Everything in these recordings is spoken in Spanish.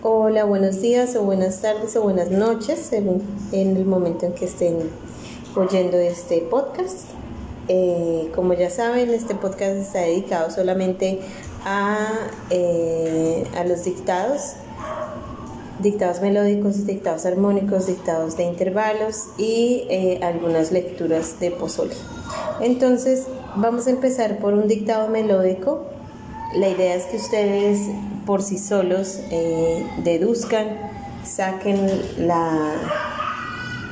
Hola, buenos días o buenas tardes o buenas noches en, el momento en que estén oyendo este podcast. Eh, como ya saben, este podcast está dedicado solamente a, eh, a los dictados, dictados melódicos, dictados armónicos, dictados de intervalos y eh, algunas lecturas de pozole. Entonces, vamos a empezar por un dictado melódico. La idea es que ustedes por sí solos eh, deduzcan, saquen la,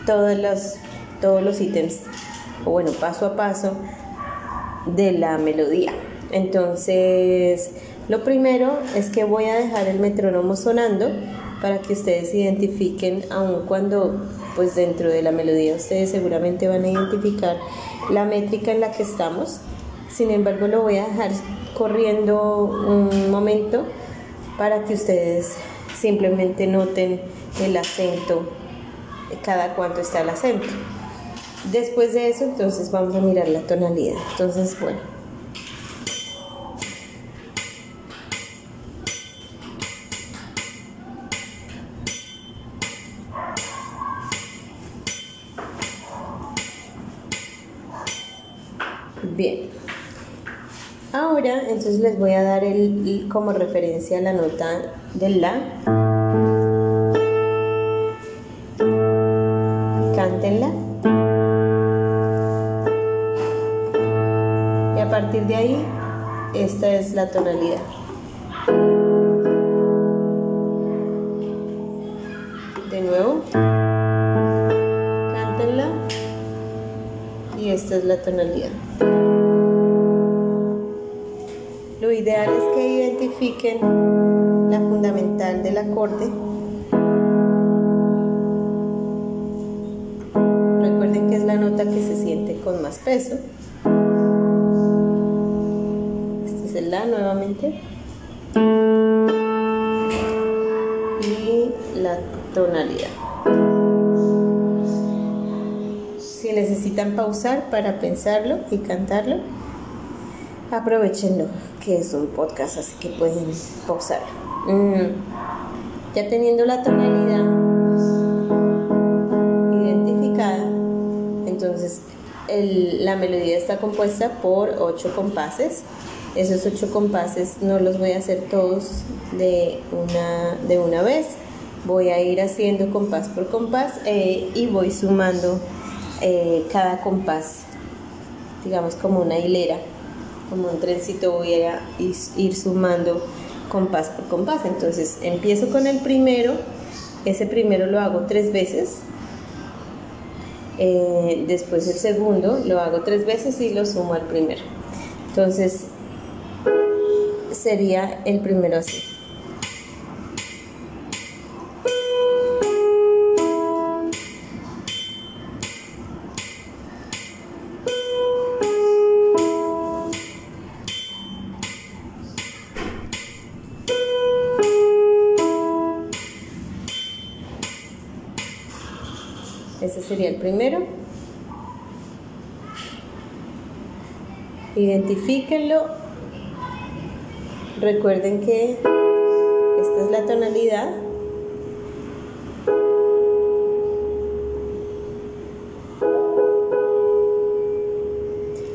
todos, los, todos los ítems, o bueno, paso a paso de la melodía. Entonces, lo primero es que voy a dejar el metrónomo sonando para que ustedes identifiquen, aun cuando pues dentro de la melodía ustedes seguramente van a identificar la métrica en la que estamos. Sin embargo, lo voy a dejar corriendo un momento para que ustedes simplemente noten el acento, cada cuánto está el acento. Después de eso, entonces vamos a mirar la tonalidad. Entonces, bueno. Ahora entonces les voy a dar el, como referencia la nota del La. Cántenla. Y a partir de ahí, esta es la tonalidad. De nuevo. Cántenla. Y esta es la tonalidad. Ideal es que identifiquen la fundamental del acorde. Recuerden que es la nota que se siente con más peso. Este es el La nuevamente. Y la tonalidad. Si necesitan pausar para pensarlo y cantarlo, aprovechenlo que es un podcast, así que pueden pausar. Mm. Ya teniendo la tonalidad identificada, entonces la melodía está compuesta por ocho compases. Esos ocho compases no los voy a hacer todos de una, de una vez. Voy a ir haciendo compás por compás eh, y voy sumando eh, cada compás, digamos como una hilera como un trencito voy a ir sumando compás por compás. Entonces empiezo con el primero, ese primero lo hago tres veces, eh, después el segundo lo hago tres veces y lo sumo al primero. Entonces sería el primero así. Primero. Identifíquenlo. Recuerden que esta es la tonalidad.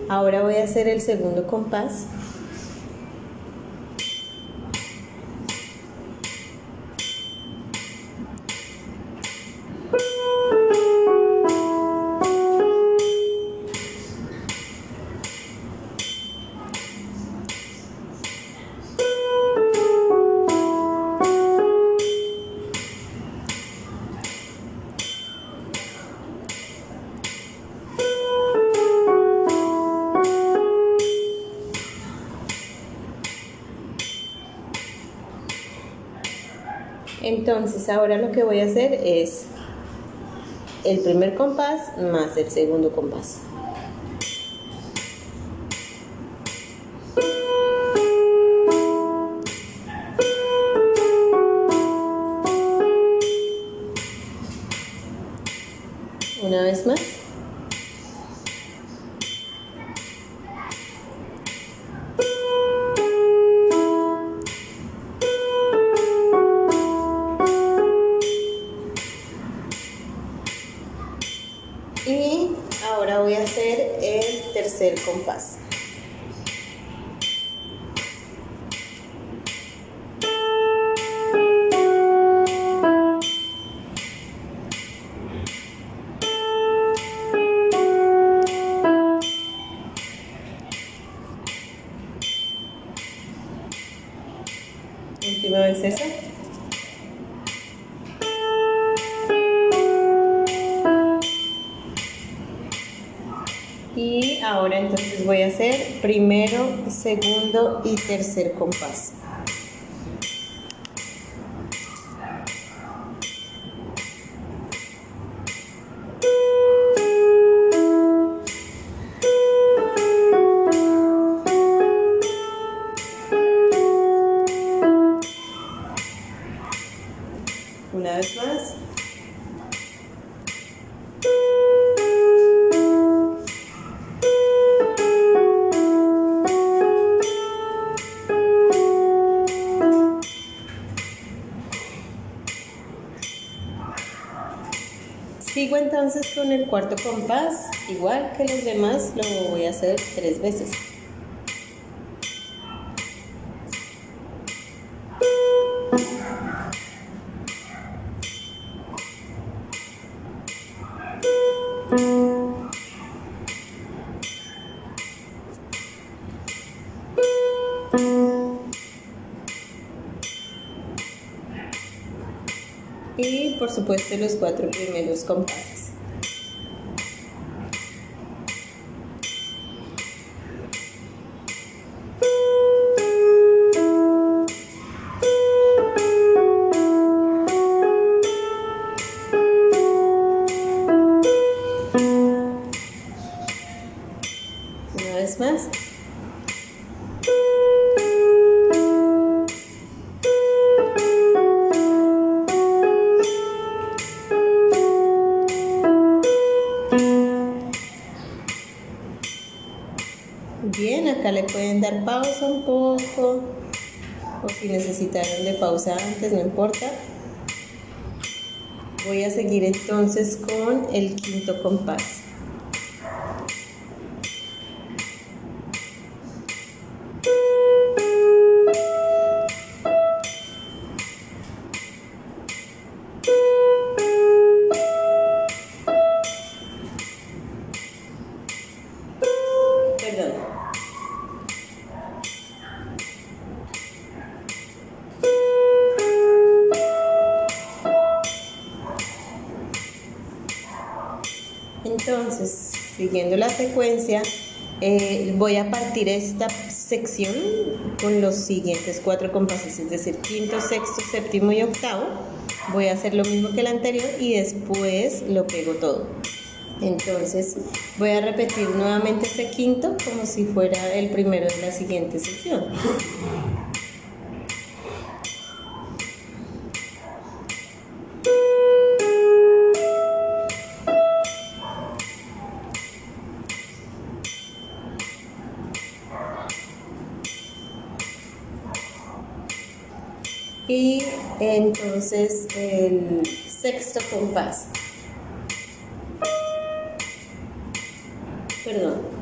Ahora voy a hacer el segundo compás. Entonces ahora lo que voy a hacer es el primer compás más el segundo compás. Última vez esa. Y ahora entonces voy a hacer primero, segundo y tercer compás. Con el cuarto compás, igual que los demás, lo voy a hacer tres veces. Y por supuesto los cuatro primeros compases. Acá le pueden dar pausa un poco o si necesitaron de pausa antes, no importa. Voy a seguir entonces con el quinto compás. Esta sección con los siguientes cuatro compases, es decir, quinto, sexto, séptimo y octavo. Voy a hacer lo mismo que el anterior y después lo pego todo. Entonces voy a repetir nuevamente ese quinto como si fuera el primero de la siguiente sección. Entonces el sexto compás. Perdón.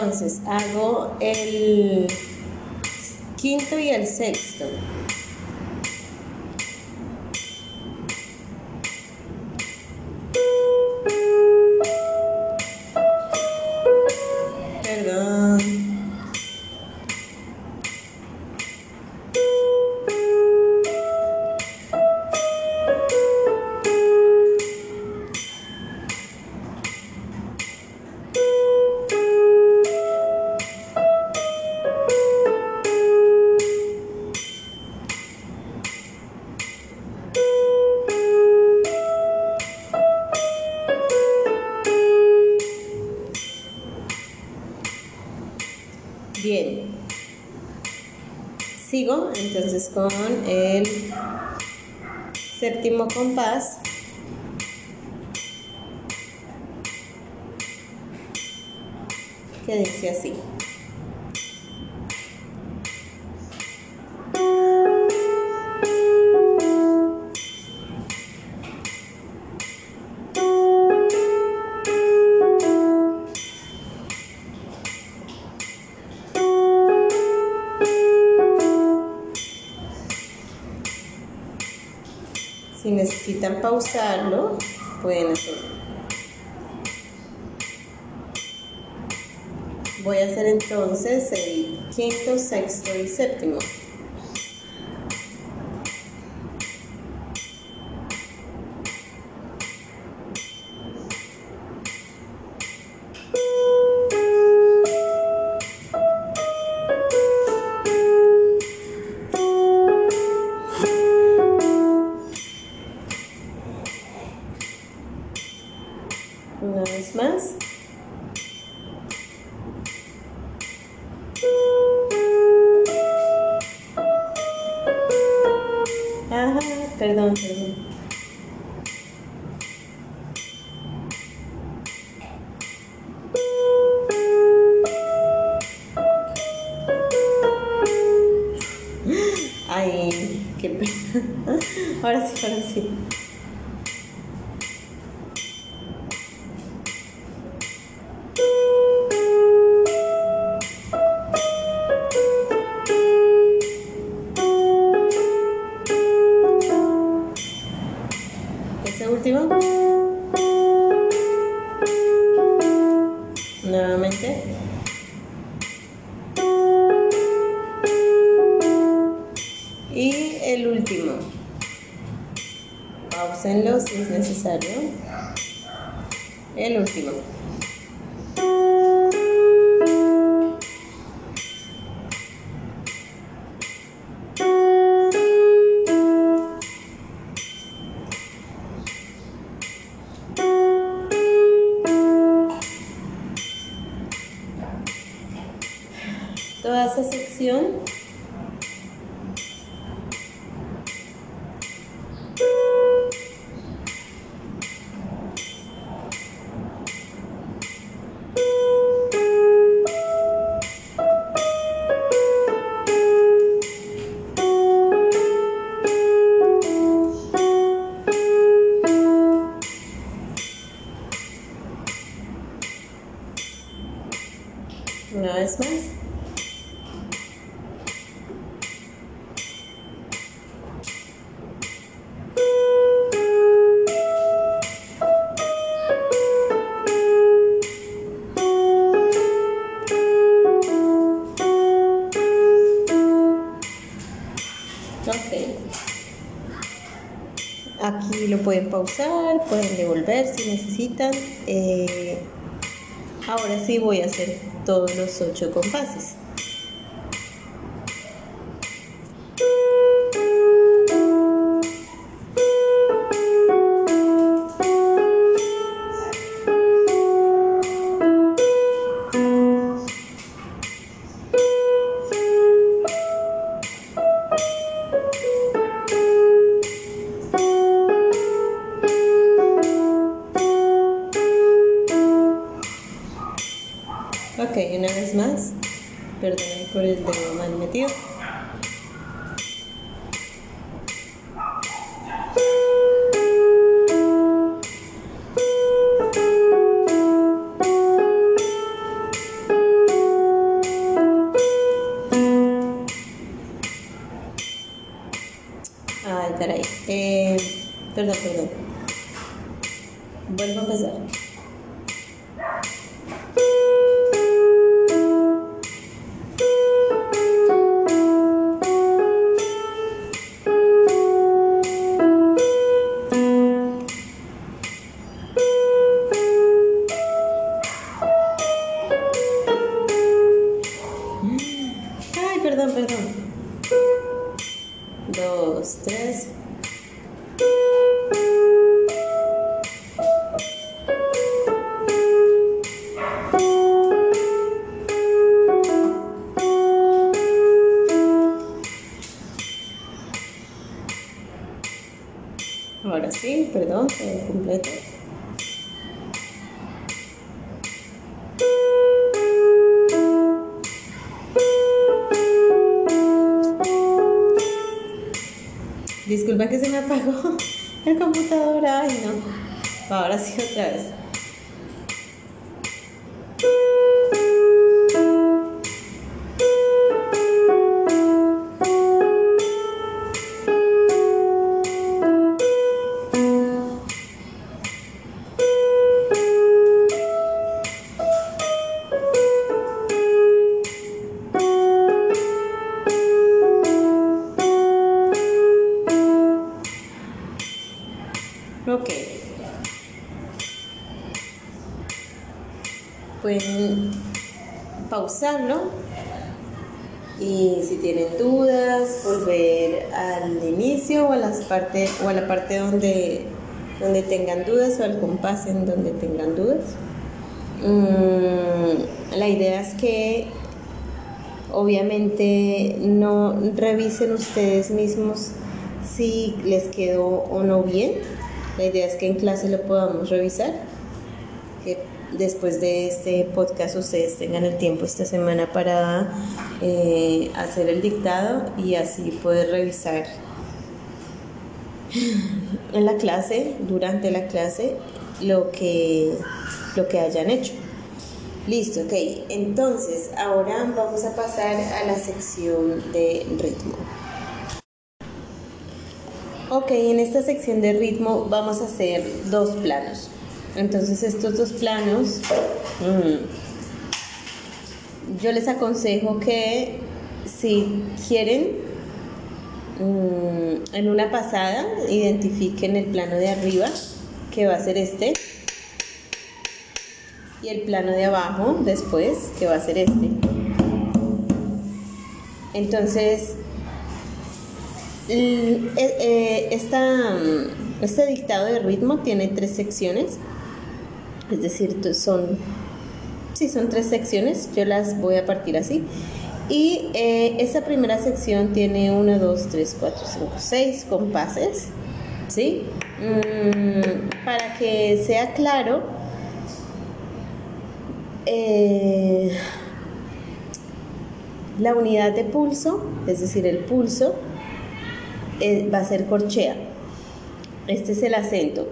Entonces hago el quinto y el sexto. con eh, pausarlo pueden hacerlo. Voy a hacer entonces el quinto, sexto y séptimo. pausar, pueden devolver si necesitan. Eh, ahora sí voy a hacer todos los ocho compases. No. Ahora sí pausarlo y si tienen dudas, volver al inicio o a, las partes, o a la parte donde, donde tengan dudas o al compás en donde tengan dudas. Mm, la idea es que obviamente no revisen ustedes mismos si les quedó o no bien la idea es que en clase lo podamos revisar, que después de este podcast ustedes tengan el tiempo esta semana para eh, hacer el dictado y así poder revisar en la clase, durante la clase, lo que, lo que hayan hecho. Listo, ok. Entonces, ahora vamos a pasar a la sección de ritmo. Ok, en esta sección de ritmo vamos a hacer dos planos. Entonces estos dos planos, mm, yo les aconsejo que si quieren, mm, en una pasada, identifiquen el plano de arriba, que va a ser este, y el plano de abajo después, que va a ser este. Entonces, eh, eh, este dictado de ritmo tiene tres secciones, es decir, son, sí, son tres secciones, yo las voy a partir así. Y eh, esta primera sección tiene 1, 2, 3, 4, 5, 6 compases, ¿sí? Mm, para que sea claro, la unidad de pulso, es decir, el pulso, va a ser corchea. Este es el acento.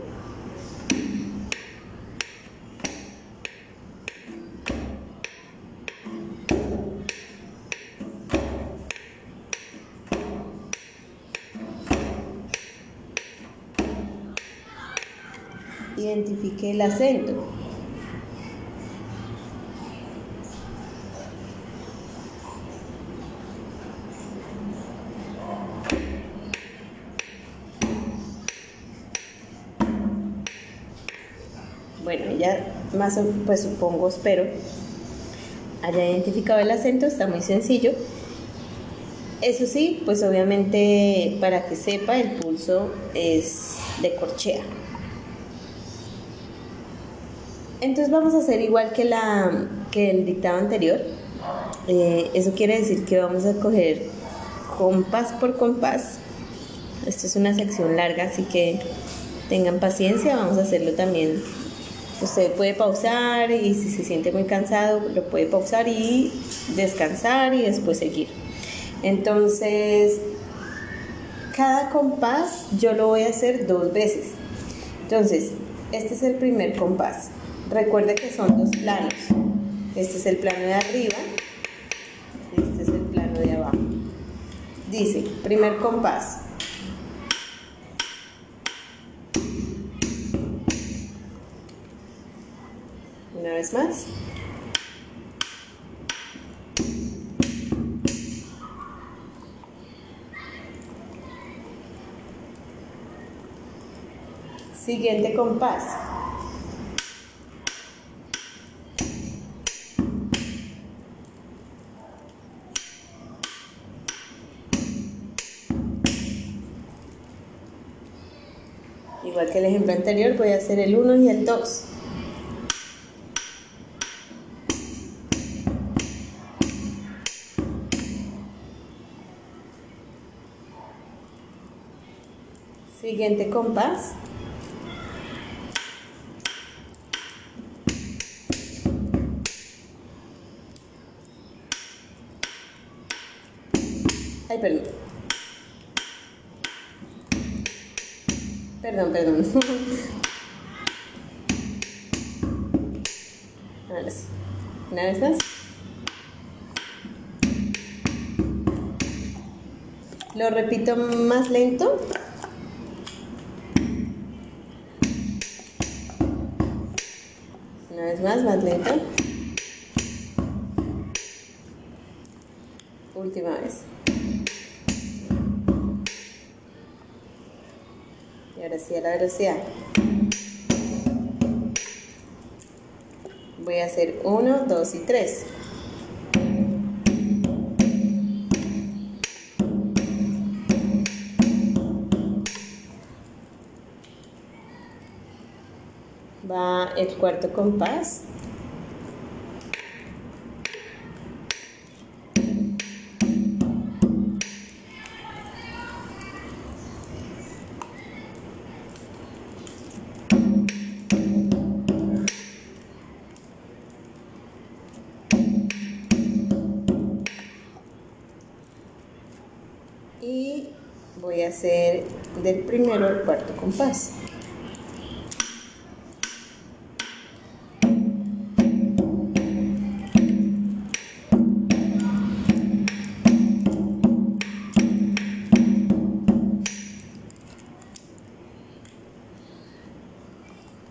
Identifique el acento. bueno, ya más pues supongo, espero, haya identificado el acento, está muy sencillo. Eso sí, pues obviamente para que sepa, el pulso es de corchea. Entonces vamos a hacer igual que, la, que el dictado anterior. Eh, eso quiere decir que vamos a coger compás por compás. Esto es una sección larga, así que tengan paciencia, vamos a hacerlo también Usted puede pausar y si se siente muy cansado, lo puede pausar y descansar y después seguir. Entonces, cada compás yo lo voy a hacer dos veces. Entonces, este es el primer compás. Recuerde que son dos planos. Este es el plano de arriba, este es el plano de abajo. Dice, primer compás. Una vez más. Siguiente compás. igual que el ejemplo anterior, voy a hacer el 1 y el 2. Siguiente compás. Ay, perdón. Perdón, perdón. Una vez más. Lo repito más lento. Una vez más, más lento. Última vez. La velocidad. Voy a hacer uno, dos y tres. Va el cuarto compás. Del primero al cuarto compás.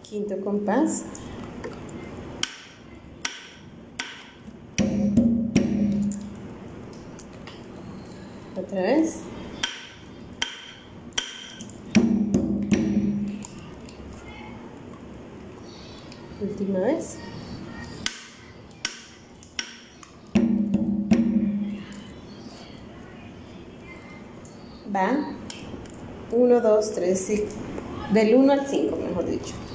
Quinto compás. Otra vez. Última vez. Va. 1, 2, 3, 5. Del 1 al 5, mejor dicho.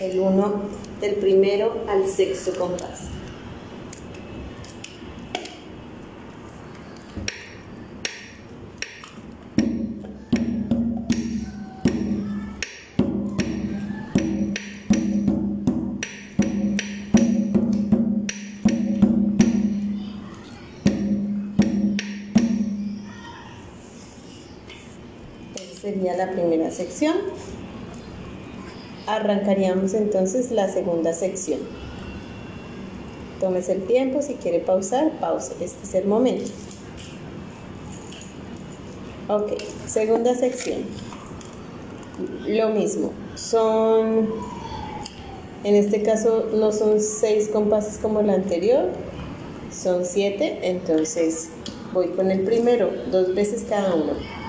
El 1 del primero al sexto compás. Sería la primera sección. Arrancaríamos entonces la segunda sección. Tómese el tiempo, si quiere pausar, pause. Este es el momento. Ok, segunda sección. Lo mismo, son, en este caso no son seis compases como la anterior, son siete, entonces voy con el primero, dos veces cada uno.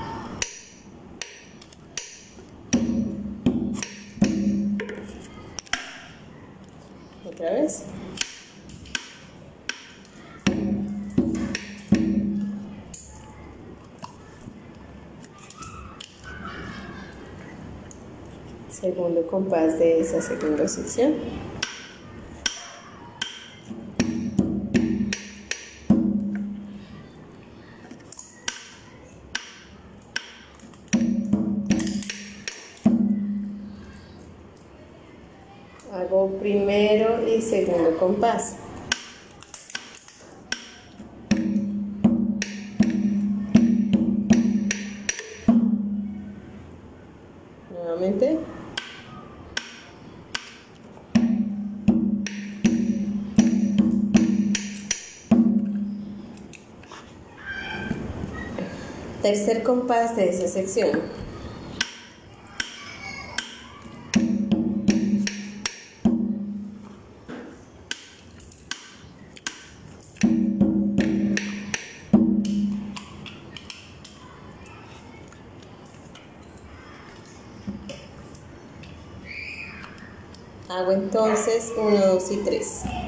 Segundo compás de esa segunda sección. Hago primero y segundo compás. tercer compás de esa sección. Hago entonces 1, 2 y 3.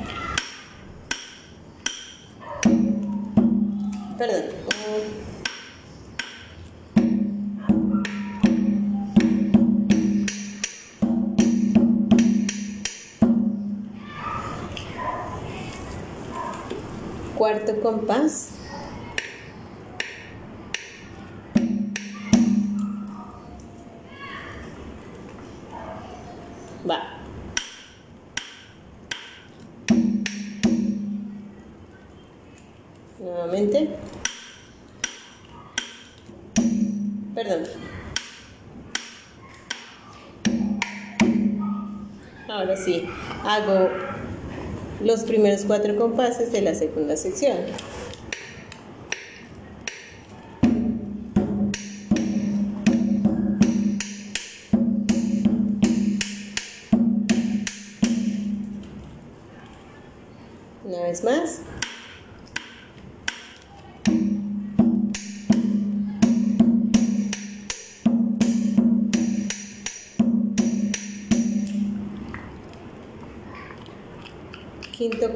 Cuarto compás. Va. Nuevamente. Perdón. Ahora sí, hago los primeros cuatro compases de la segunda sección.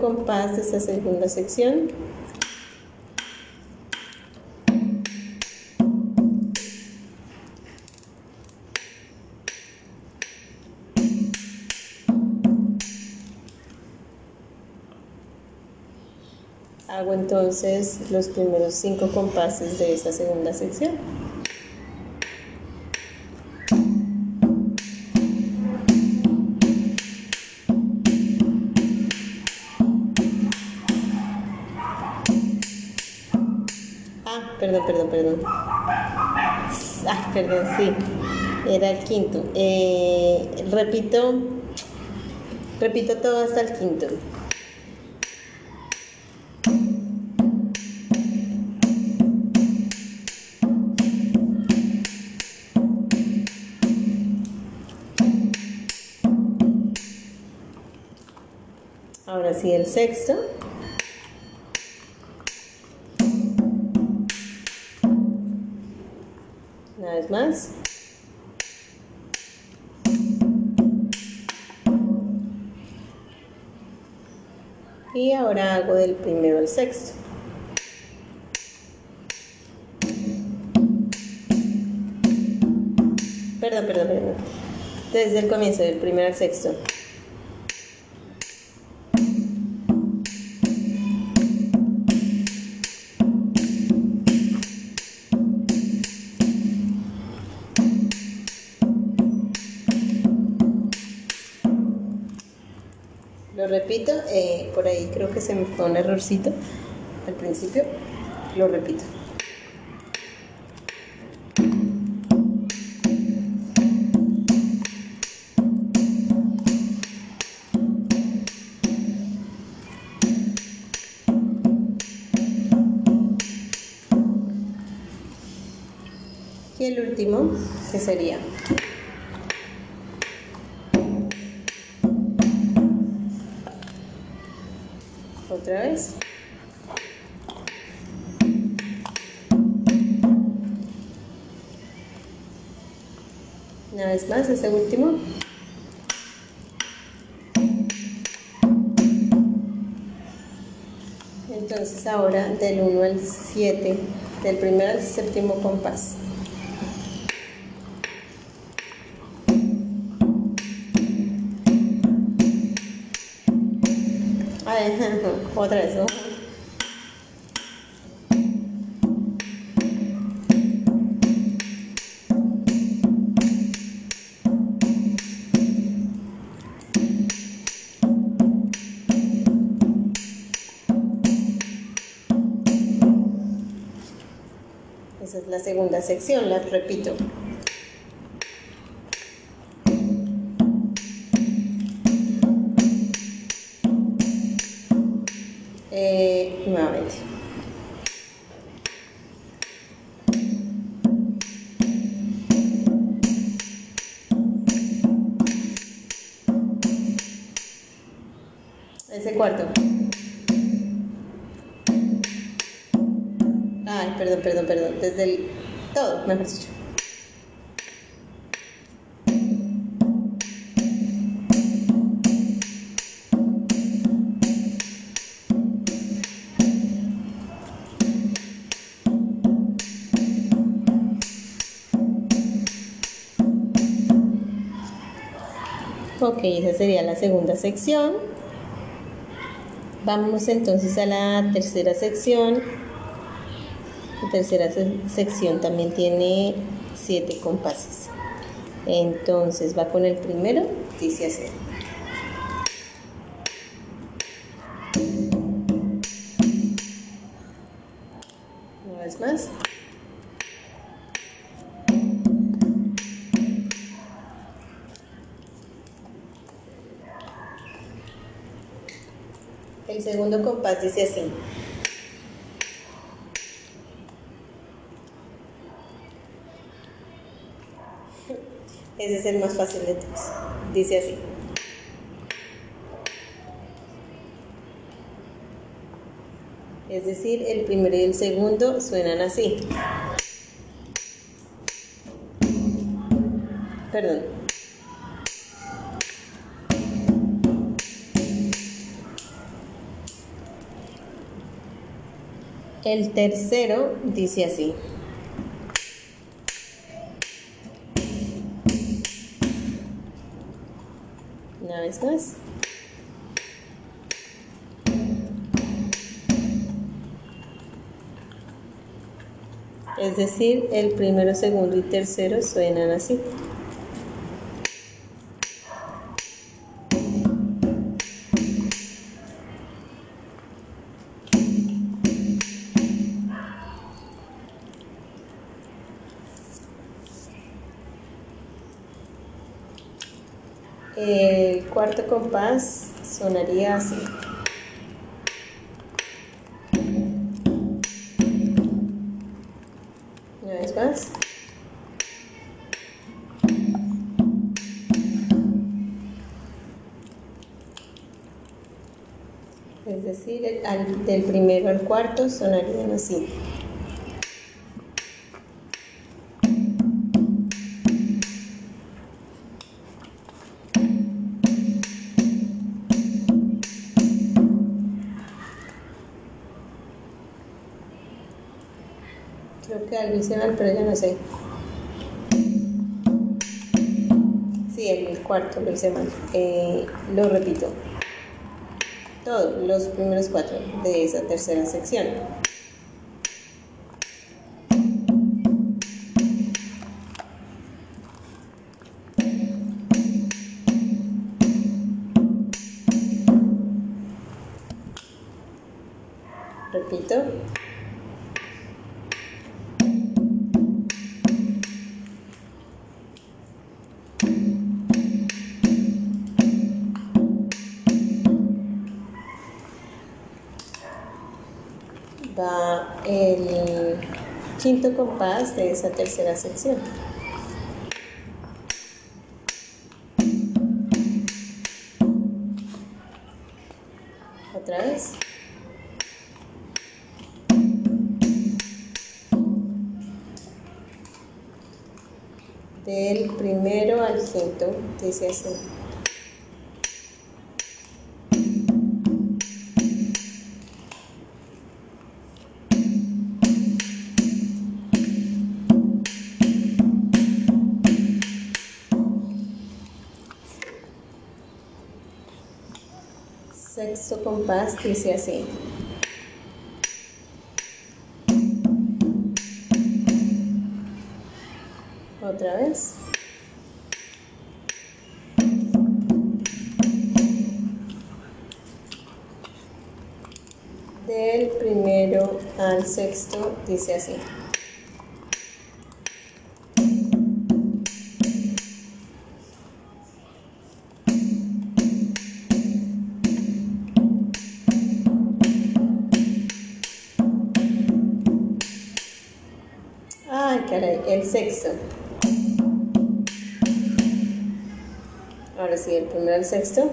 Compás de esta segunda sección. Hago entonces los primeros cinco compases de esta segunda sección. Perdón, perdón, perdón. Ah, perdón, sí. Era el quinto. Eh, repito, repito todo hasta el quinto. Ahora sí, el sexto. Más. Y ahora hago del primero al sexto. Perdón, perdón, perdón. Desde el comienzo, del primero al sexto. Repito, eh, por ahí creo que se me fue un errorcito al principio. Lo repito. Y el último, que sería otra vez. Una vez más, ese último. Entonces ahora del 1 al 7, del primero al séptimo compás. Ay, otra es la segunda sección, la repito. Segunda sección. Vamos entonces a la tercera sección. La tercera sección también tiene siete compases. Entonces va con el primero, dice así. Segundo compás dice así. Ese es el más fácil de todos. Dice así. Es decir, el primero y el segundo suenan así. Perdón. El tercero dice así. Una vez más. Es decir, el primero, segundo y tercero suenan así. Cuarto compás sonaría así. Una vez más. Es decir, el, del primero al cuarto sonarían así. Pero ya no sé. Sí, el cuarto lo hice mal. Eh, lo repito. Todos los primeros cuatro de esa tercera sección. Compás de esa tercera sección. Otra vez. Del primero al quinto, dice así. Sexto compás dice así. Otra vez. Del primero al sexto dice así. Ahora sí, el primero al sexto.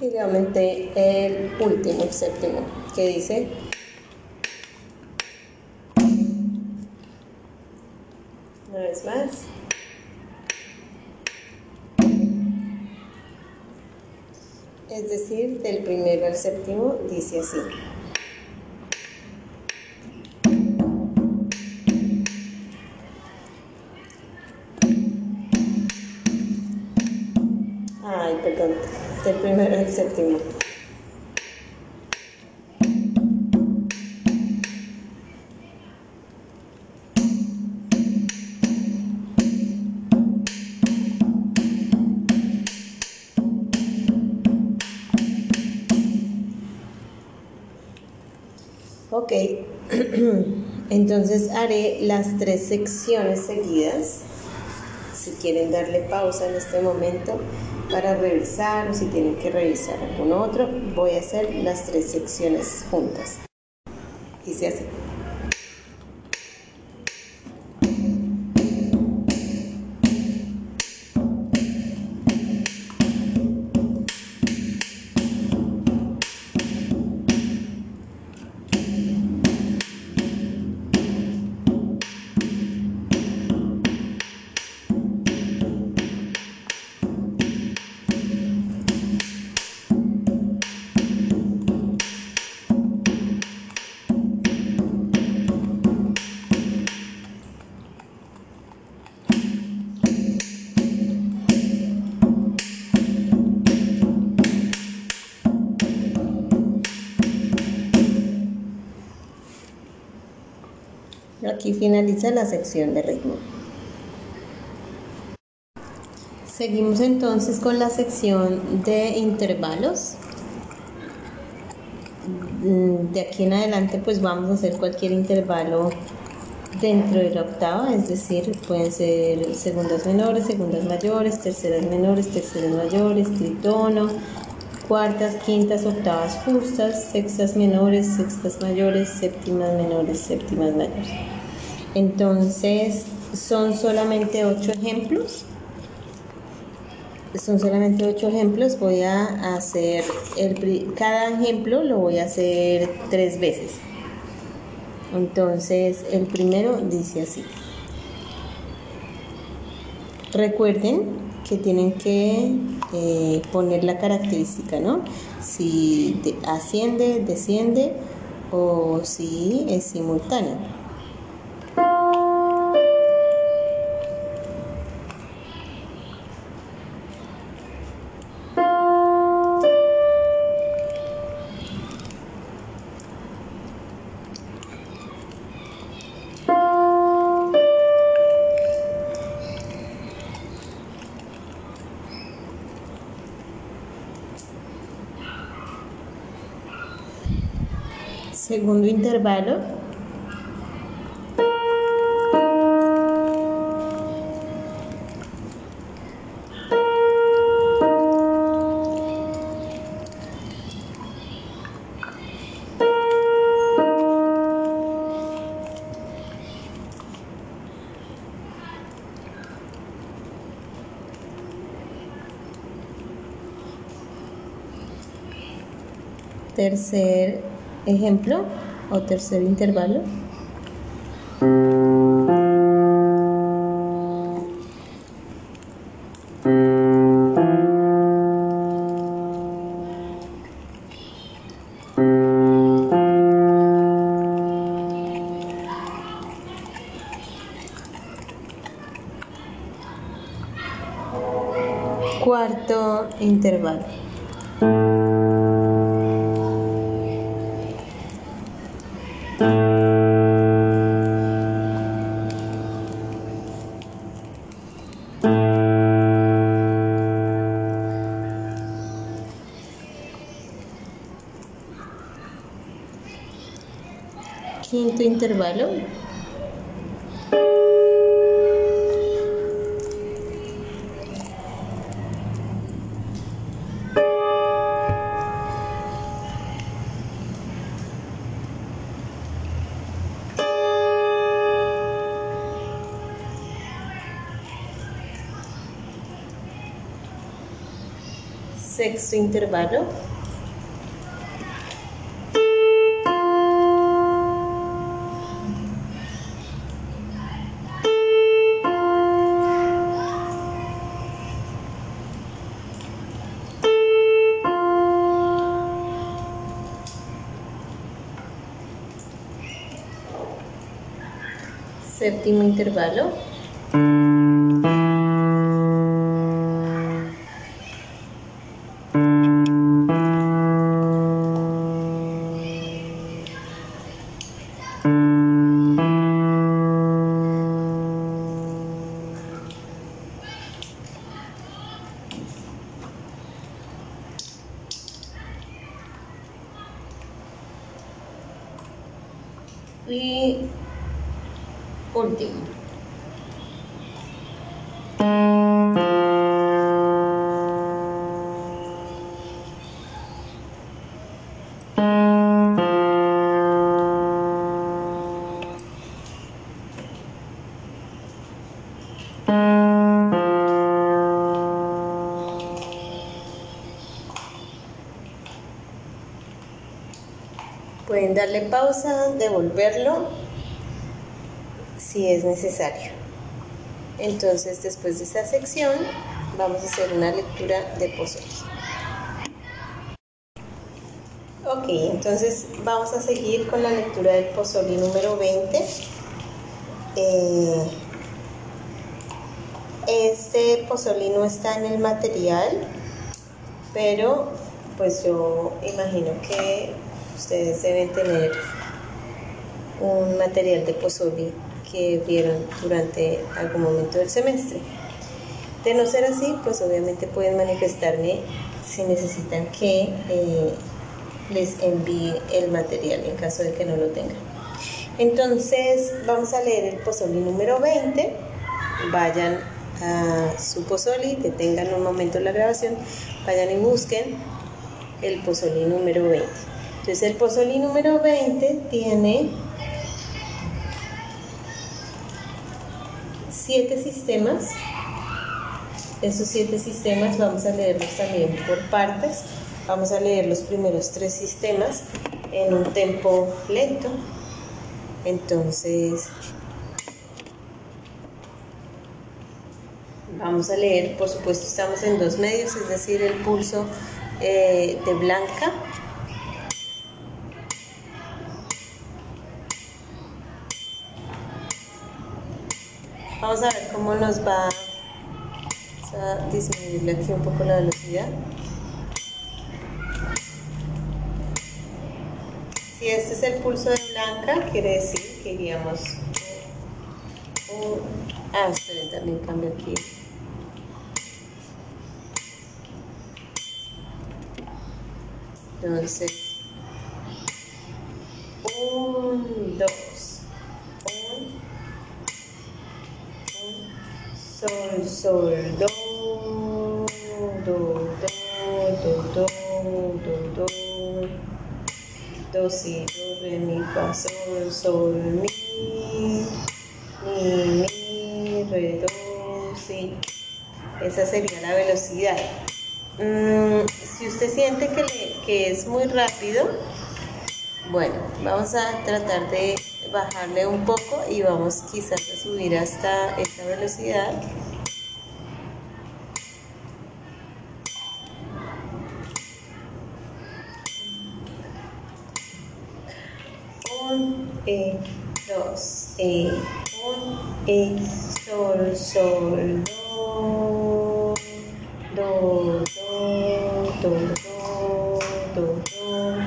Y nuevamente el último, el séptimo, que dice séptimo, dice así. Ay, perdón, del primero al séptimo. Ok, entonces haré las tres secciones seguidas. Si quieren darle pausa en este momento para revisar o si tienen que revisar algún otro, voy a hacer las tres secciones juntas. Dice así. Aquí finaliza la sección de ritmo. Seguimos entonces con la sección de intervalos. Mm, de aquí en adelante pues vamos a hacer cualquier intervalo dentro de la octava, es decir, pueden ser segundas menores, segundas mayores, terceras menores, terceras mayores, tritono, cuartas, quintas, octavas justas, sextas menores, sextas mayores, séptimas menores, séptimas mayores. Entonces, son solamente ocho ejemplos. Son solamente ocho ejemplos. Voy a hacer el, cada ejemplo lo voy a hacer tres veces. Entonces, el primero dice así. Recuerden que tienen que eh, poner la característica, ¿no? Si asciende, desciende o si es simultáneo. Segundo intervalo. Tercer Ejemplo o tercer intervalo. Cuarto intervalo. Quinto intervalo. Sexto intervalo. último intervalo. Pueden darle pausa, devolverlo si es necesario. Entonces, después de esta sección, vamos a hacer una lectura de pozole. Ok, entonces vamos a seguir con la lectura del pozole número 20. Eh, este pozole no está en el material, pero pues yo imagino que ustedes deben tener un material de pozole que vieron durante algún momento del semestre. De no ser así, pues obviamente pueden manifestarme si necesitan que eh, les envíe el material en caso de que no lo tengan. Entonces vamos a leer el pozole número 20. Vayan a su pozole, detengan un momento la grabación, vayan y busquen el pozole número 20. Entonces el pozole número 20 tiene siete sistemas. Esos siete sistemas vamos a leerlos también por partes. Vamos a leer los primeros tres sistemas en un tempo lento. Entonces, vamos a leer, por supuesto estamos en dos medios, es decir, el pulso eh, de blanca Vamos a ver cómo nos va a disminuirle aquí un poco la velocidad. Si este es el pulso de blanca, quiere decir que iríamos un... Ah, esperen, también cambio aquí. Entonces, un, dos, sol, do, do, do, do, do, do, do, do si, do, re, mi, fa, sol, sol, mi, mi, mi, re, do, si. Esa sería la velocidad. Mm, si usted siente que, le, que es muy rápido, bueno, vamos a tratar de bajarle un poco y vamos quizás a subir hasta esta velocidad. eh, un, eh, sol, sol, do, do, do, do, do, do,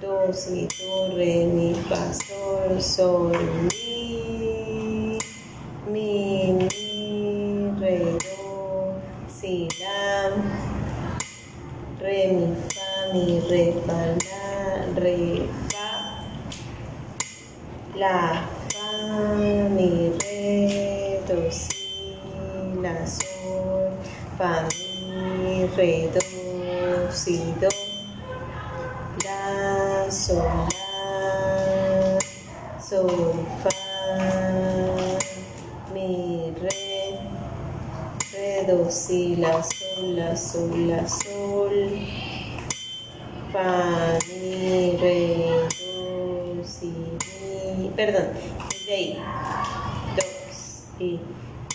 do, si, do, re, mi, fa, sol, sol, mi, mi, mi, re, do, si, la, re, mi, fa, mi, re, fa, la, fa, mi, re, do, si, la, sol, fa, mi, re, do, si, do, la, sol, la, sol, fa, mi, re, re, do, si, la, sol, la, sol, la, sol, fa, mi, perdón, desde ahí, do, si,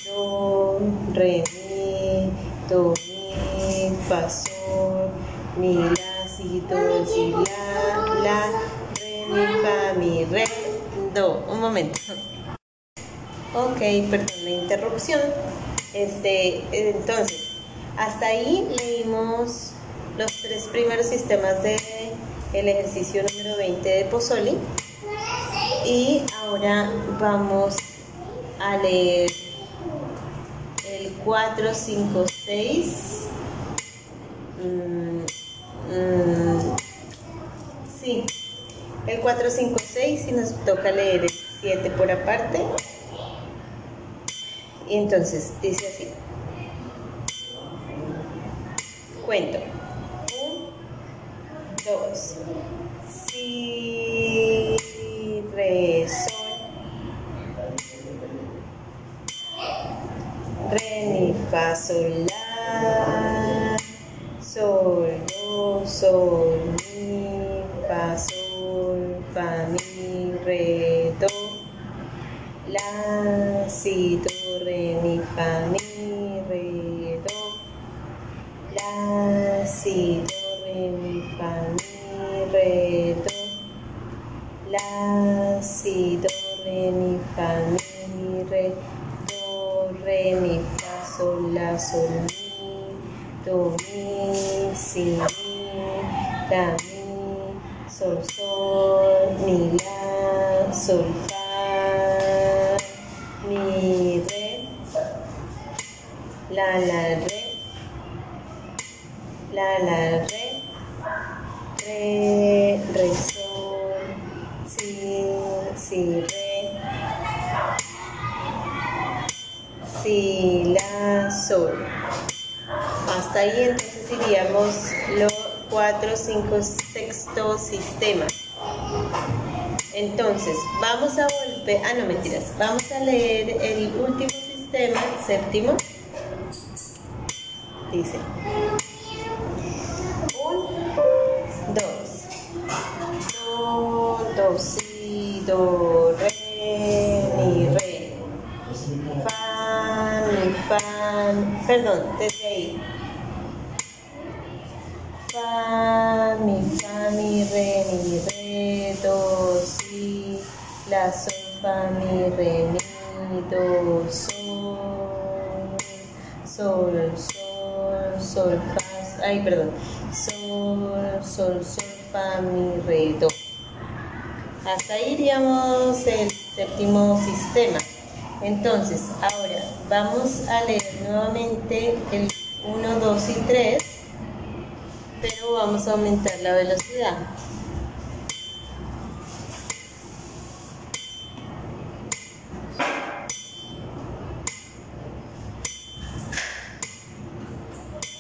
do, re, mi, do, mi, fa, sol, mi, la, si, do, si, la, la, re, mi, fa, mi, re, do. Un momento. Ok, perdón la interrupción. Este, entonces, hasta ahí leímos los tres primeros sistemas de el ejercicio número 20 de Pozzoli y ahora vamos a leer el 4, 5, 6 sí el 4, 5, 6 y nos toca leer el 7 por aparte. Y entonces dice así. Cuento. Dos, si, re, sol, re, mi, fa, sol, la, sol, do, sol, mi, fa, sol, fa, mi, re, do, la, si, do, re, mi, fa, mi, re, do, la, si, do, re, mi, fa, mi, re, do, la, si, do, re, mi, fa, mi, re, do, re, mi, fa, sol, la, sol, mi, do, mi, si, mi, la, mi, sol, sol, mi, la, sol, fa, mi, re, la, la, re, la, la, re, re, re, sol, si, re, si, la, sol. Hasta ahí entonces iríamos los 4, 5, sexto sistema. Entonces, vamos a volver, ah no mentiras, vamos a leer el último sistema, el séptimo. Dice. do, si, do, re, mi, re. Fa, mi, fa, perdón, desde ahí. Fa, mi, fa, mi, re, mi, re, do, si, la, sol, fa, mi, re, mi, do, sol, sol, sol, sol, fa, ay, perdón, sol, sol, sol, fa, mi, re, do. Hasta ahí iríamos el séptimo sistema. Entonces, ahora vamos a leer nuevamente el 1, 2 y 3, pero vamos a aumentar la velocidad.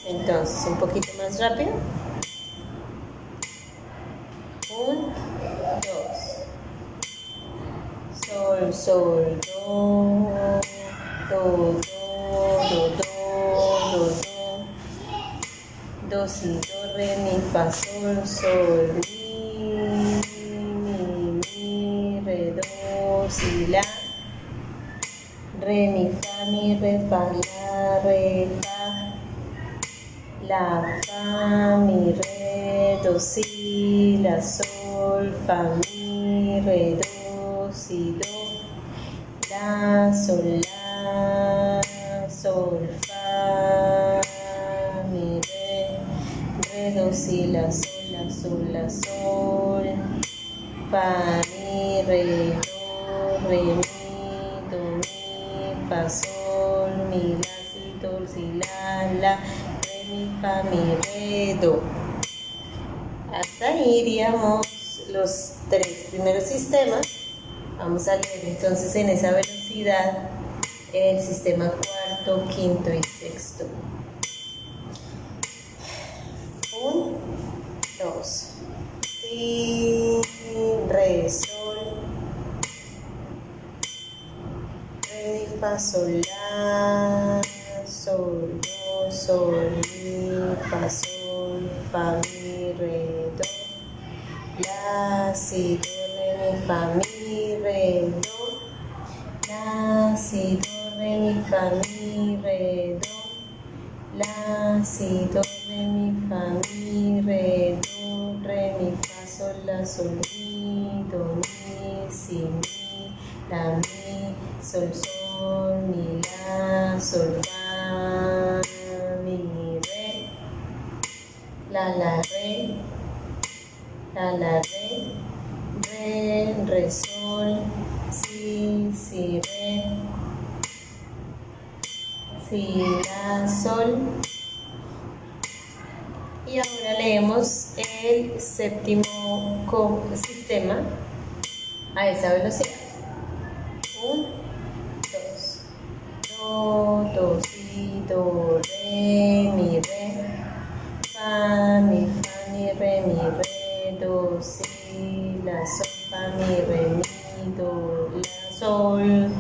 Entonces, un poquito más rápido. Un, dos. Sol, do, do, do, do, do, do. Do, si, do, re, mi, fa, sol, sol, mi, mi, mi, re, do, si, la. Re, mi, fa, mi, re, fa, la, re, fa. La, fa, mi, re, do, si, la, sol, fa, mi, entonces en esa velocidad el sistema cuarto, quinto y sexto. Un, dos, si, re, sol, re, fa, sol, la, mi, la, do, mi, si, mi, la, mi, sol, sol, mi, la, sol, fa, mi, re, la, la, re, la, la, re, re, re, sol, si, si, re, si, la, sol. Y ahora leemos el séptimo sistema a esa velocidad. Un, dos, do, do, si, do, re, mi, re, fa, mi, fa, mi, re, mi, re, do, si, la, sol, fa, mi, re, mi, do, la, sol,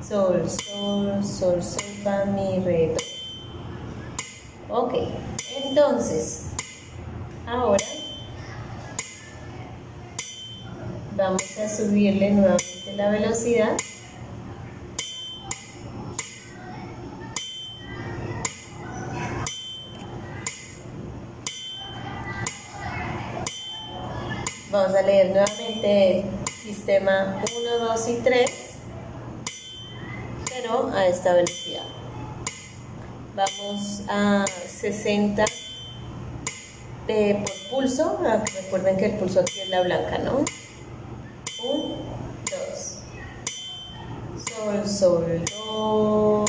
sol, sol, sol, sol, fa, mi, re, do. Ok, entonces, ahora vamos a subirle nuevamente la velocidad. Vamos a leer nuevamente sistema 1, 2 y 3, pero a esta velocidad. Vamos a 60 de, por pulso. Ah, recuerden que el pulso aquí es la blanca, ¿no? Un, dos. Sol, sol, do,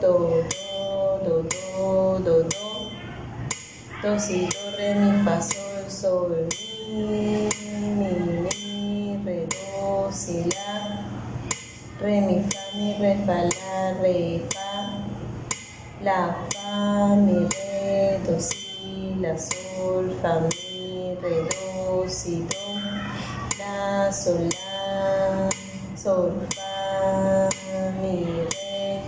do, do, do, do, do, do. Do, si, do, re, mi, fa, sol, sol, mi, mi, mi, re, do, si, la. Re, mi, fa, mi, re, fa, la, re, fa. La, fa, mi, re, do, si, la, sol, fa, mi, re, do, si, do sol, la, sol, fa, mi, re,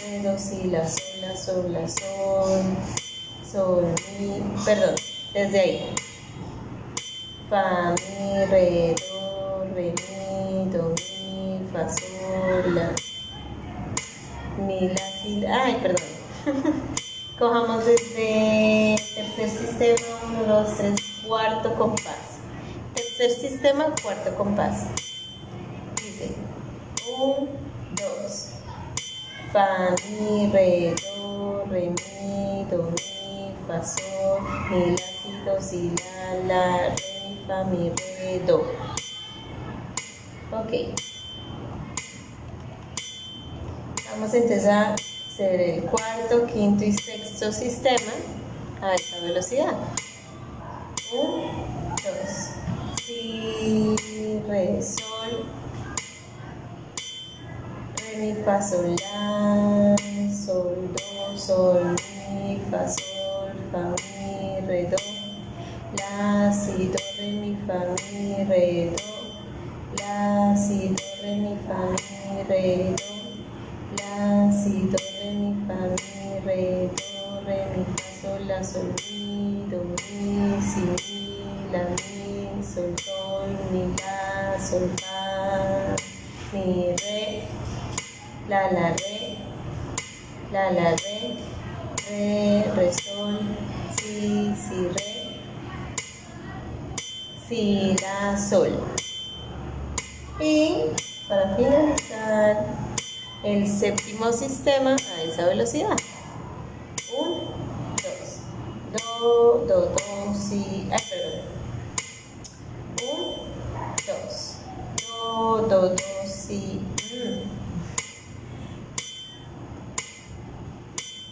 re, do, si, la, sol, la, sol, la, sol, sol, mi, perdón, desde ahí. Fa, mi, re, do, re, mi, do, mi, fa, sol, la, mi, la, si, ay, perdón. Cojamos desde tercer sistema, 1, 2, 3, cuarto compás. Tercer sistema, cuarto compás. Dice 1, 2, fa, mi, re, do, re, mi, do, mi, fa, sol, mi, la, si, do, si, la, la, re, fa, mi, re, do. Ok. Vamos entonces a hacer el cuarto, quinto y sexto sistema a esa velocidad. 1, 2, si, re, sol, re, mi, fa, sol, la, sol, do, sol, mi, fa, sol, fa, mi, re, do, la, si, do, re, mi, fa, mi, re, do, la, si, do, re, mi, fa, mi, re, do, si, do, re, mi, fa, mi, re, do, re, mi, fa, sol, la, sol, mi, do, mi, si, mi, la, mi, sol, sol, mi, la, sol, fa, mi, re, la, la, re, la, la, re, re, re, sol, si, si, re, si, la, sol. Y para finalizar el séptimo sistema a esa velocidad. Un, dos, do, do, do, si, ay, perdón. do, do, si. Mm.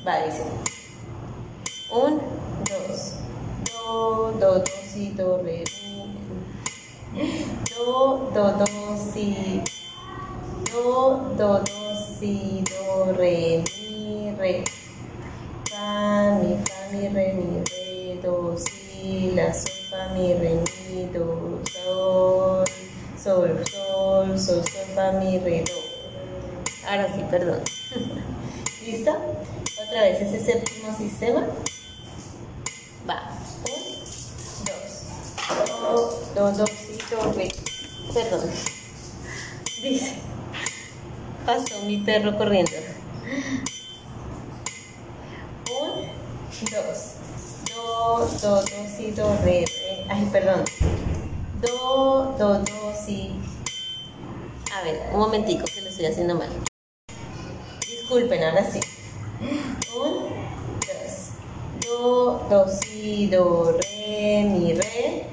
Va, dice. Un, dos. Do, do, do, si, do, re, mi. Do, do, do, si. Do, do, do, si, do, re, mi, re. Fa, mi, fa, mi, re, mi, re, do, si, la, sol, fa, mi, re, mi, do, sol, sol, sol sol, sol, fa, mi, re, do. Ahora sí, perdón. ¿Listo? Otra vez ese séptimo sistema. Va. Un, dos. Do, do, do, si, do, re. Perdón. Dice. Pasó mi perro corriendo. Un, dos. Do, do, do, si, do, re, re. Ay, perdón. Do, do, do, si, A ver, un momentico que lo estoy haciendo mal. Disculpen, ahora sí. Un, dos. Do, do, si, do, re, mi, re.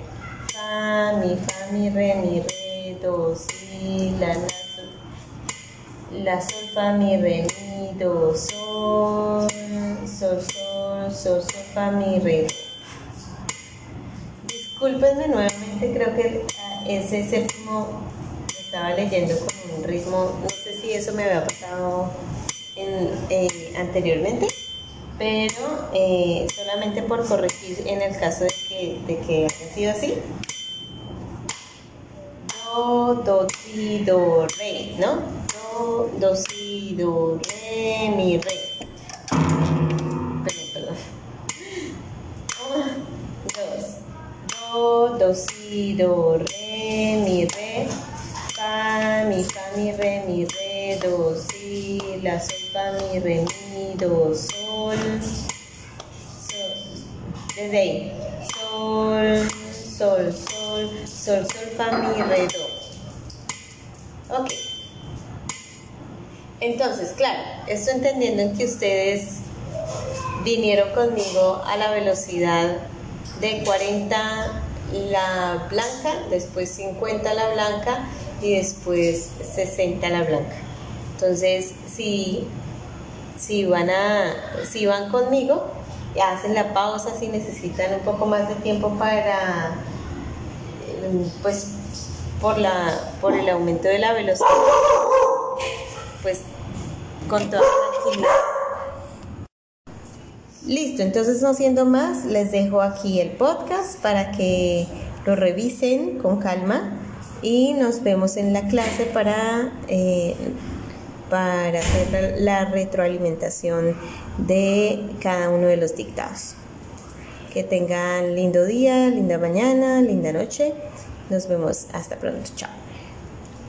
Fa, mi, fa, mi, re, mi, re, do, si, la, la. La, sol, fa, mi, re, mi, do, sol. Sol, sol, sol, sol, fa, mi, re, Disculpenme nuevamente, creo que ah, ese séptimo estaba leyendo con un ritmo, no sé si eso me había pasado eh, anteriormente, pero eh, solamente por corregir en el caso de que, de que haya sido así. Do, do, si, do, re, ¿no? Do, do, si, do, re, mi, re. Perdón, perdón. dos. Do, do, si, do, re, mi, re. Fa, mi, fa, mi, re, mi, re, do, si, la, sol, fa, mi, re, mi, do, sol. sol. Desde ahí. Sol, sol, sol, sol, sol, fa, mi, re, do. Ok. Entonces, claro, estoy entendiendo en que ustedes vinieron conmigo a la velocidad de 40 la blanca, después 50 la blanca y después 60 la blanca. Entonces, si, si, van, a, si van conmigo, hacen la pausa si necesitan un poco más de tiempo para, pues, por, la, por el aumento de la velocidad, pues, con toda tranquilidad. Listo, entonces no siendo más, les dejo aquí el podcast para que lo revisen con calma y nos vemos en la clase para, eh, para hacer la retroalimentación de cada uno de los dictados. Que tengan lindo día, linda mañana, linda noche. Nos vemos hasta pronto. Chao.